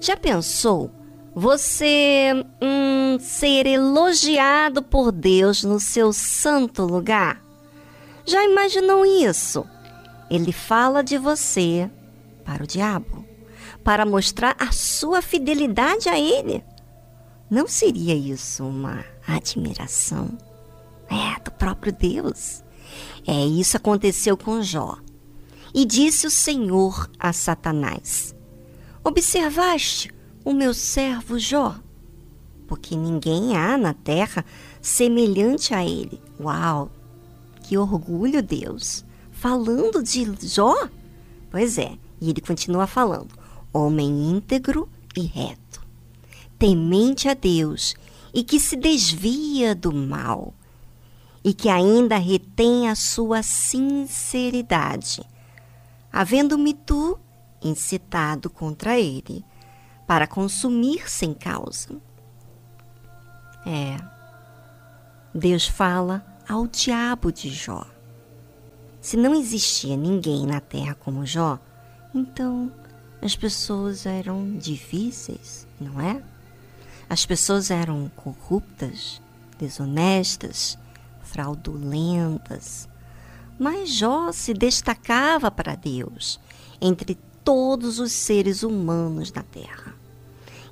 Já pensou você hum, ser elogiado por Deus no seu santo lugar? Já imaginou isso? Ele fala de você para o diabo, para mostrar a sua fidelidade a ele. Não seria isso uma admiração? É, do próprio Deus. É, isso aconteceu com Jó. E disse o Senhor a Satanás: Observaste o meu servo Jó? Porque ninguém há na terra semelhante a ele. Uau! Que orgulho, Deus! Falando de Jó? Pois é, e ele continua falando: homem íntegro e reto, temente a Deus e que se desvia do mal e que ainda retém a sua sinceridade, havendo-me tu incitado contra ele para consumir sem causa. É, Deus fala ao diabo de Jó. Se não existia ninguém na terra como Jó, então as pessoas eram difíceis, não é? As pessoas eram corruptas, desonestas, fraudulentas. Mas Jó se destacava para Deus entre todos os seres humanos da terra.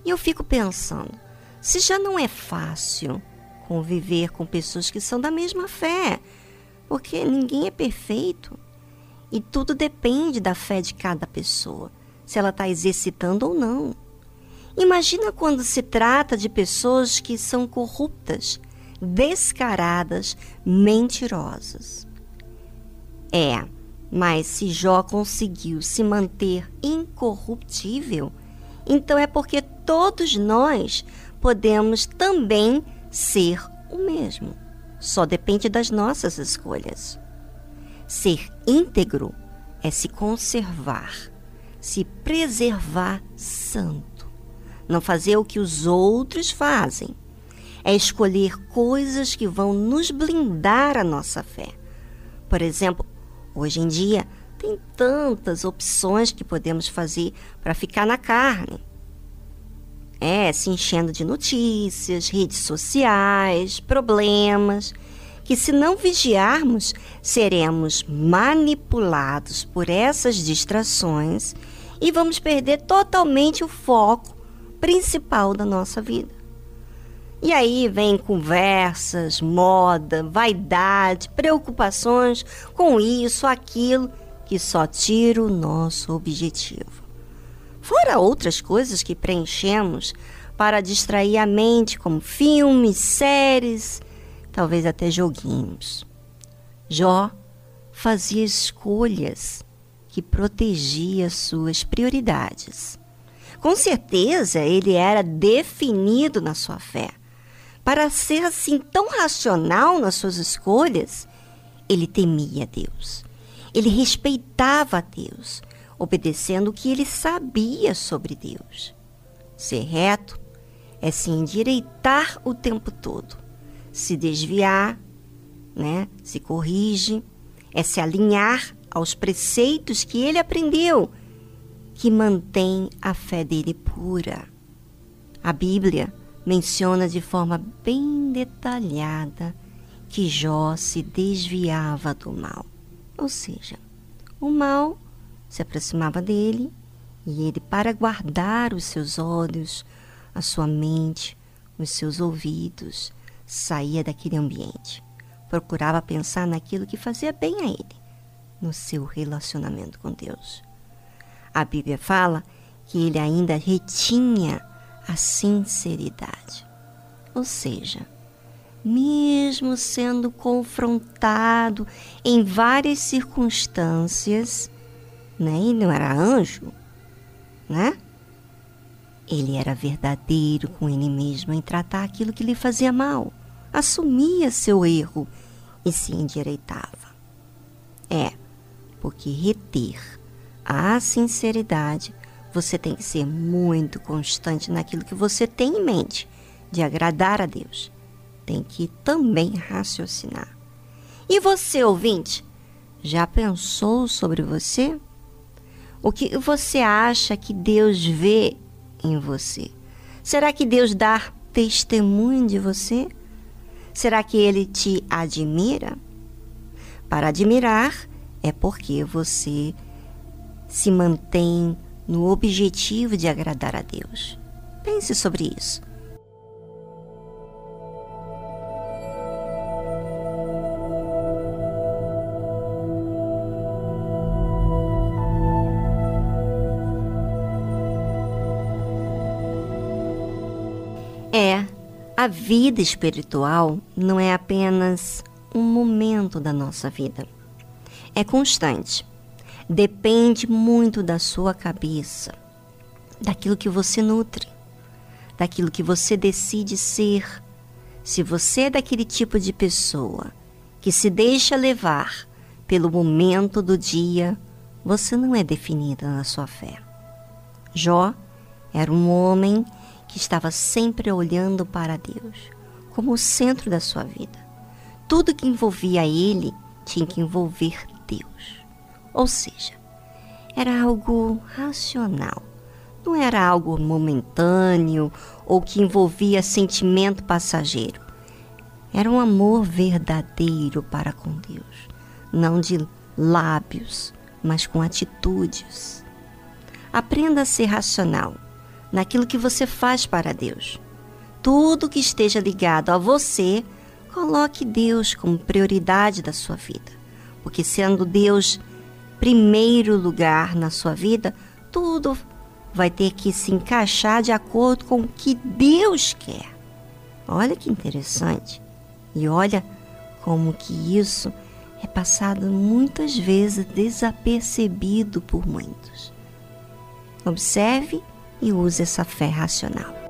E eu fico pensando, se já não é fácil conviver com pessoas que são da mesma fé, porque ninguém é perfeito e tudo depende da fé de cada pessoa, se ela está exercitando ou não. Imagina quando se trata de pessoas que são corruptas, descaradas, mentirosas. É, mas se Jó conseguiu se manter incorruptível, então é porque todos nós podemos também ser o mesmo. Só depende das nossas escolhas. Ser íntegro é se conservar, se preservar santo. Não fazer o que os outros fazem. É escolher coisas que vão nos blindar a nossa fé. Por exemplo, hoje em dia tem tantas opções que podemos fazer para ficar na carne. É, se enchendo de notícias, redes sociais, problemas que, se não vigiarmos, seremos manipulados por essas distrações e vamos perder totalmente o foco principal da nossa vida. E aí vem conversas, moda, vaidade, preocupações com isso, aquilo, que só tira o nosso objetivo. Fora outras coisas que preenchemos para distrair a mente, como filmes, séries, talvez até joguinhos. Jó fazia escolhas que protegia suas prioridades. Com certeza ele era definido na sua fé. Para ser assim tão racional nas suas escolhas, ele temia Deus. Ele respeitava Deus, obedecendo o que ele sabia sobre Deus. Ser reto é se endireitar o tempo todo se desviar, né? se corrige, é se alinhar aos preceitos que ele aprendeu, que mantém a fé dele pura. A Bíblia menciona de forma bem detalhada que Jó se desviava do mal. Ou seja, o mal se aproximava dele e ele, para guardar os seus olhos, a sua mente, os seus ouvidos, saía daquele ambiente. Procurava pensar naquilo que fazia bem a ele, no seu relacionamento com Deus. A Bíblia fala que ele ainda retinha a sinceridade. Ou seja, mesmo sendo confrontado em várias circunstâncias, né? Ele não era anjo, né? Ele era verdadeiro com ele mesmo em tratar aquilo que lhe fazia mal, assumia seu erro e se endireitava. É, porque reter a sinceridade, você tem que ser muito constante naquilo que você tem em mente, de agradar a Deus. Tem que também raciocinar. E você, ouvinte, já pensou sobre você? O que você acha que Deus vê em você? Será que Deus dá testemunho de você? Será que ele te admira? Para admirar é porque você se mantém no objetivo de agradar a Deus. Pense sobre isso. É, a vida espiritual não é apenas um momento da nossa vida. É constante. Depende muito da sua cabeça, daquilo que você nutre, daquilo que você decide ser. Se você é daquele tipo de pessoa que se deixa levar pelo momento do dia, você não é definida na sua fé. Jó era um homem que estava sempre olhando para Deus como o centro da sua vida. Tudo que envolvia ele tinha que envolver Deus. Ou seja, era algo racional, não era algo momentâneo ou que envolvia sentimento passageiro. Era um amor verdadeiro para com Deus, não de lábios, mas com atitudes. Aprenda a ser racional naquilo que você faz para Deus. Tudo que esteja ligado a você, coloque Deus como prioridade da sua vida porque sendo Deus primeiro lugar na sua vida, tudo vai ter que se encaixar de acordo com o que Deus quer. Olha que interessante. E olha como que isso é passado muitas vezes desapercebido por muitos. Observe e use essa fé racional.